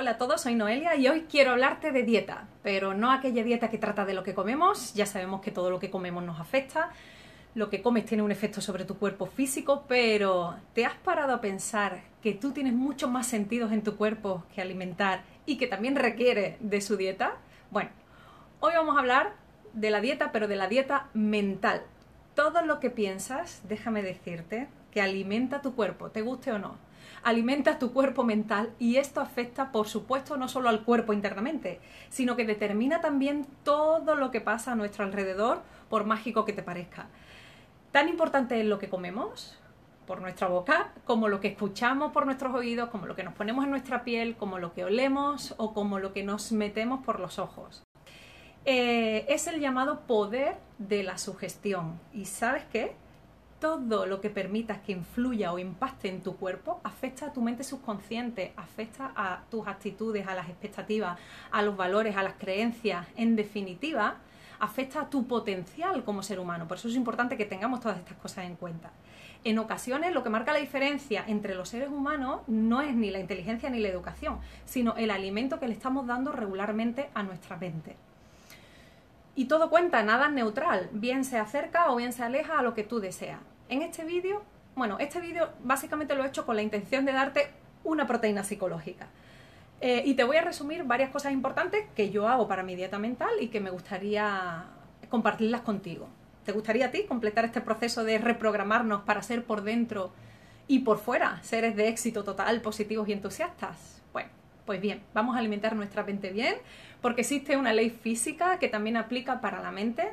Hola a todos, soy Noelia y hoy quiero hablarte de dieta, pero no aquella dieta que trata de lo que comemos, ya sabemos que todo lo que comemos nos afecta, lo que comes tiene un efecto sobre tu cuerpo físico, pero ¿te has parado a pensar que tú tienes muchos más sentidos en tu cuerpo que alimentar y que también requiere de su dieta? Bueno, hoy vamos a hablar de la dieta, pero de la dieta mental. Todo lo que piensas, déjame decirte, que alimenta tu cuerpo, te guste o no alimenta tu cuerpo mental y esto afecta, por supuesto, no solo al cuerpo internamente, sino que determina también todo lo que pasa a nuestro alrededor, por mágico que te parezca. Tan importante es lo que comemos por nuestra boca, como lo que escuchamos por nuestros oídos, como lo que nos ponemos en nuestra piel, como lo que olemos o como lo que nos metemos por los ojos. Eh, es el llamado poder de la sugestión. ¿Y sabes qué? Todo lo que permitas que influya o impacte en tu cuerpo afecta a tu mente subconsciente, afecta a tus actitudes, a las expectativas, a los valores, a las creencias. En definitiva, afecta a tu potencial como ser humano. Por eso es importante que tengamos todas estas cosas en cuenta. En ocasiones lo que marca la diferencia entre los seres humanos no es ni la inteligencia ni la educación, sino el alimento que le estamos dando regularmente a nuestra mente. Y todo cuenta, nada es neutral, bien se acerca o bien se aleja a lo que tú deseas. En este vídeo, bueno, este vídeo básicamente lo he hecho con la intención de darte una proteína psicológica. Eh, y te voy a resumir varias cosas importantes que yo hago para mi dieta mental y que me gustaría compartirlas contigo. ¿Te gustaría a ti completar este proceso de reprogramarnos para ser por dentro y por fuera seres de éxito total, positivos y entusiastas? Bueno, pues bien, vamos a alimentar nuestra mente bien porque existe una ley física que también aplica para la mente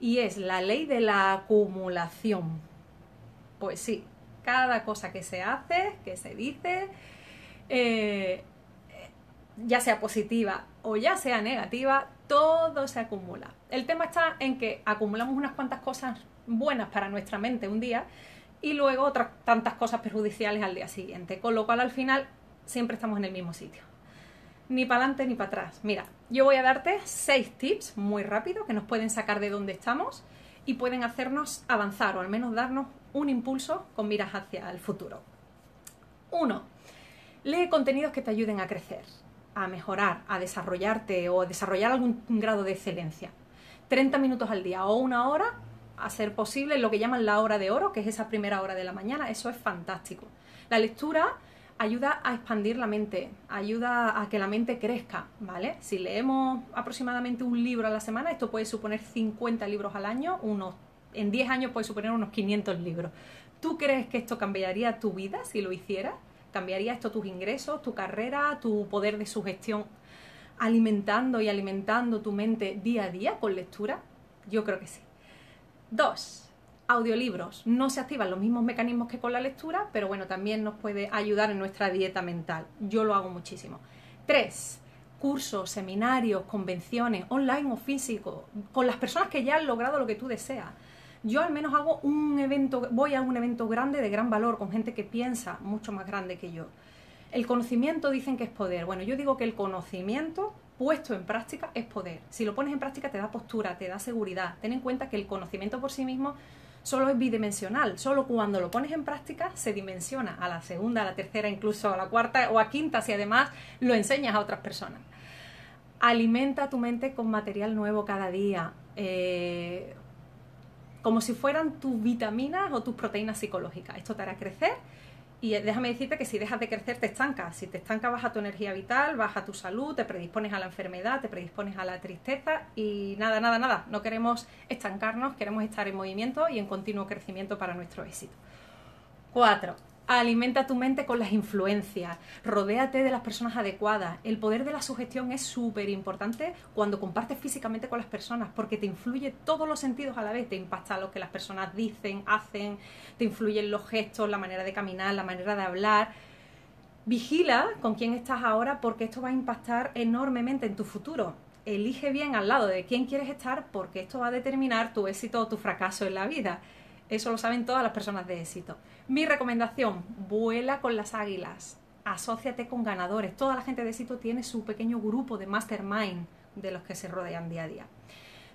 y es la ley de la acumulación. Pues sí, cada cosa que se hace, que se dice, eh, ya sea positiva o ya sea negativa, todo se acumula. El tema está en que acumulamos unas cuantas cosas buenas para nuestra mente un día y luego otras tantas cosas perjudiciales al día siguiente, con lo cual al final siempre estamos en el mismo sitio. Ni para adelante ni para atrás. Mira, yo voy a darte seis tips muy rápido que nos pueden sacar de donde estamos y pueden hacernos avanzar o al menos darnos un impulso con miras hacia el futuro. 1. Lee contenidos que te ayuden a crecer, a mejorar, a desarrollarte o a desarrollar algún grado de excelencia. 30 minutos al día o una hora, a ser posible, lo que llaman la hora de oro, que es esa primera hora de la mañana, eso es fantástico. La lectura ayuda a expandir la mente, ayuda a que la mente crezca, ¿vale? Si leemos aproximadamente un libro a la semana, esto puede suponer 50 libros al año, unos, en 10 años puede suponer unos 500 libros. ¿Tú crees que esto cambiaría tu vida si lo hiciera? ¿Cambiaría esto tus ingresos, tu carrera, tu poder de sugestión, alimentando y alimentando tu mente día a día con lectura? Yo creo que sí. Dos, audiolibros. No se activan los mismos mecanismos que con la lectura, pero bueno, también nos puede ayudar en nuestra dieta mental. Yo lo hago muchísimo. Tres, cursos, seminarios, convenciones, online o físico, con las personas que ya han logrado lo que tú deseas. Yo al menos hago un evento, voy a un evento grande de gran valor con gente que piensa mucho más grande que yo. El conocimiento dicen que es poder. Bueno, yo digo que el conocimiento puesto en práctica es poder. Si lo pones en práctica te da postura, te da seguridad. Ten en cuenta que el conocimiento por sí mismo solo es bidimensional, solo cuando lo pones en práctica se dimensiona a la segunda, a la tercera, incluso a la cuarta o a quinta si además lo enseñas a otras personas. Alimenta tu mente con material nuevo cada día, eh, como si fueran tus vitaminas o tus proteínas psicológicas. Esto te hará crecer y déjame decirte que si dejas de crecer te estancas. Si te estancas baja tu energía vital, baja tu salud, te predispones a la enfermedad, te predispones a la tristeza y nada, nada, nada. No queremos estancarnos, queremos estar en movimiento y en continuo crecimiento para nuestro éxito. Cuatro, Alimenta tu mente con las influencias, rodéate de las personas adecuadas. El poder de la sugestión es súper importante cuando compartes físicamente con las personas porque te influye todos los sentidos a la vez, te impacta lo que las personas dicen, hacen, te influyen los gestos, la manera de caminar, la manera de hablar. Vigila con quién estás ahora porque esto va a impactar enormemente en tu futuro. Elige bien al lado de quién quieres estar porque esto va a determinar tu éxito o tu fracaso en la vida. Eso lo saben todas las personas de éxito. Mi recomendación, vuela con las águilas, asóciate con ganadores. Toda la gente de éxito tiene su pequeño grupo de mastermind de los que se rodean día a día.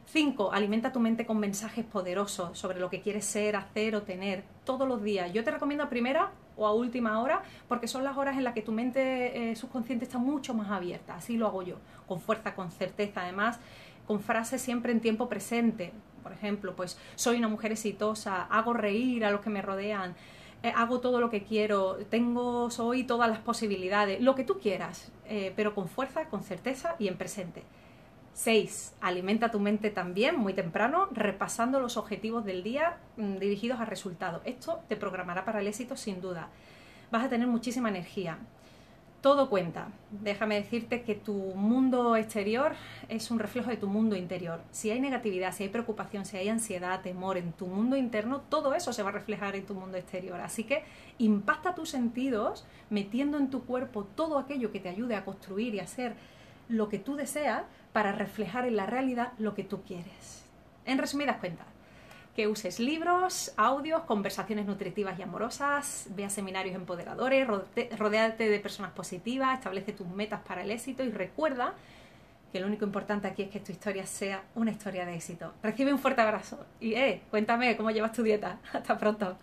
5. Alimenta tu mente con mensajes poderosos sobre lo que quieres ser, hacer o tener todos los días. Yo te recomiendo a primera o a última hora porque son las horas en las que tu mente eh, subconsciente está mucho más abierta. Así lo hago yo, con fuerza, con certeza. Además, con frases siempre en tiempo presente. Por ejemplo, pues soy una mujer exitosa, hago reír a los que me rodean, eh, hago todo lo que quiero, tengo, soy todas las posibilidades, lo que tú quieras, eh, pero con fuerza, con certeza y en presente. 6. Alimenta tu mente también muy temprano, repasando los objetivos del día mm, dirigidos a resultados. Esto te programará para el éxito sin duda. Vas a tener muchísima energía todo cuenta. Déjame decirte que tu mundo exterior es un reflejo de tu mundo interior. Si hay negatividad, si hay preocupación, si hay ansiedad, temor en tu mundo interno, todo eso se va a reflejar en tu mundo exterior. Así que impacta tus sentidos metiendo en tu cuerpo todo aquello que te ayude a construir y a hacer lo que tú deseas para reflejar en la realidad lo que tú quieres. En resumidas cuentas, que uses libros, audios, conversaciones nutritivas y amorosas, vea seminarios empoderadores, rodeate de personas positivas, establece tus metas para el éxito y recuerda que lo único importante aquí es que tu historia sea una historia de éxito. Recibe un fuerte abrazo y eh, cuéntame cómo llevas tu dieta. Hasta pronto.